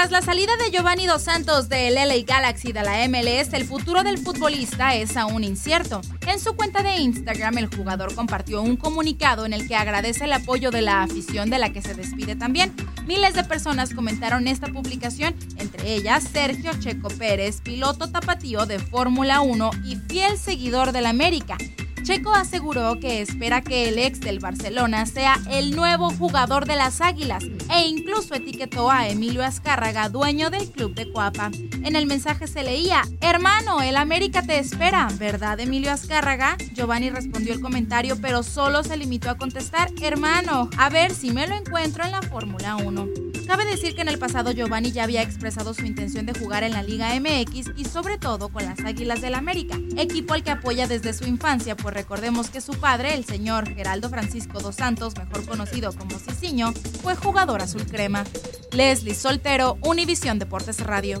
Tras la salida de Giovanni Dos Santos del LA Galaxy de la MLS, el futuro del futbolista es aún incierto. En su cuenta de Instagram, el jugador compartió un comunicado en el que agradece el apoyo de la afición de la que se despide también. Miles de personas comentaron esta publicación, entre ellas Sergio Checo Pérez, piloto tapatío de Fórmula 1 y fiel seguidor del América. Checo aseguró que espera que el ex del Barcelona sea el nuevo jugador de las Águilas e incluso etiquetó a Emilio Azcárraga, dueño del club de Cuapa. En el mensaje se leía, hermano, el América te espera, ¿verdad Emilio Azcárraga? Giovanni respondió el comentario pero solo se limitó a contestar, hermano, a ver si me lo encuentro en la Fórmula 1. Cabe decir que en el pasado Giovanni ya había expresado su intención de jugar en la Liga MX y sobre todo con las Águilas del América, equipo al que apoya desde su infancia, pues recordemos que su padre, el señor Geraldo Francisco dos Santos, mejor conocido como Ciciño, fue jugador azul crema. Leslie Soltero, Univisión Deportes Radio.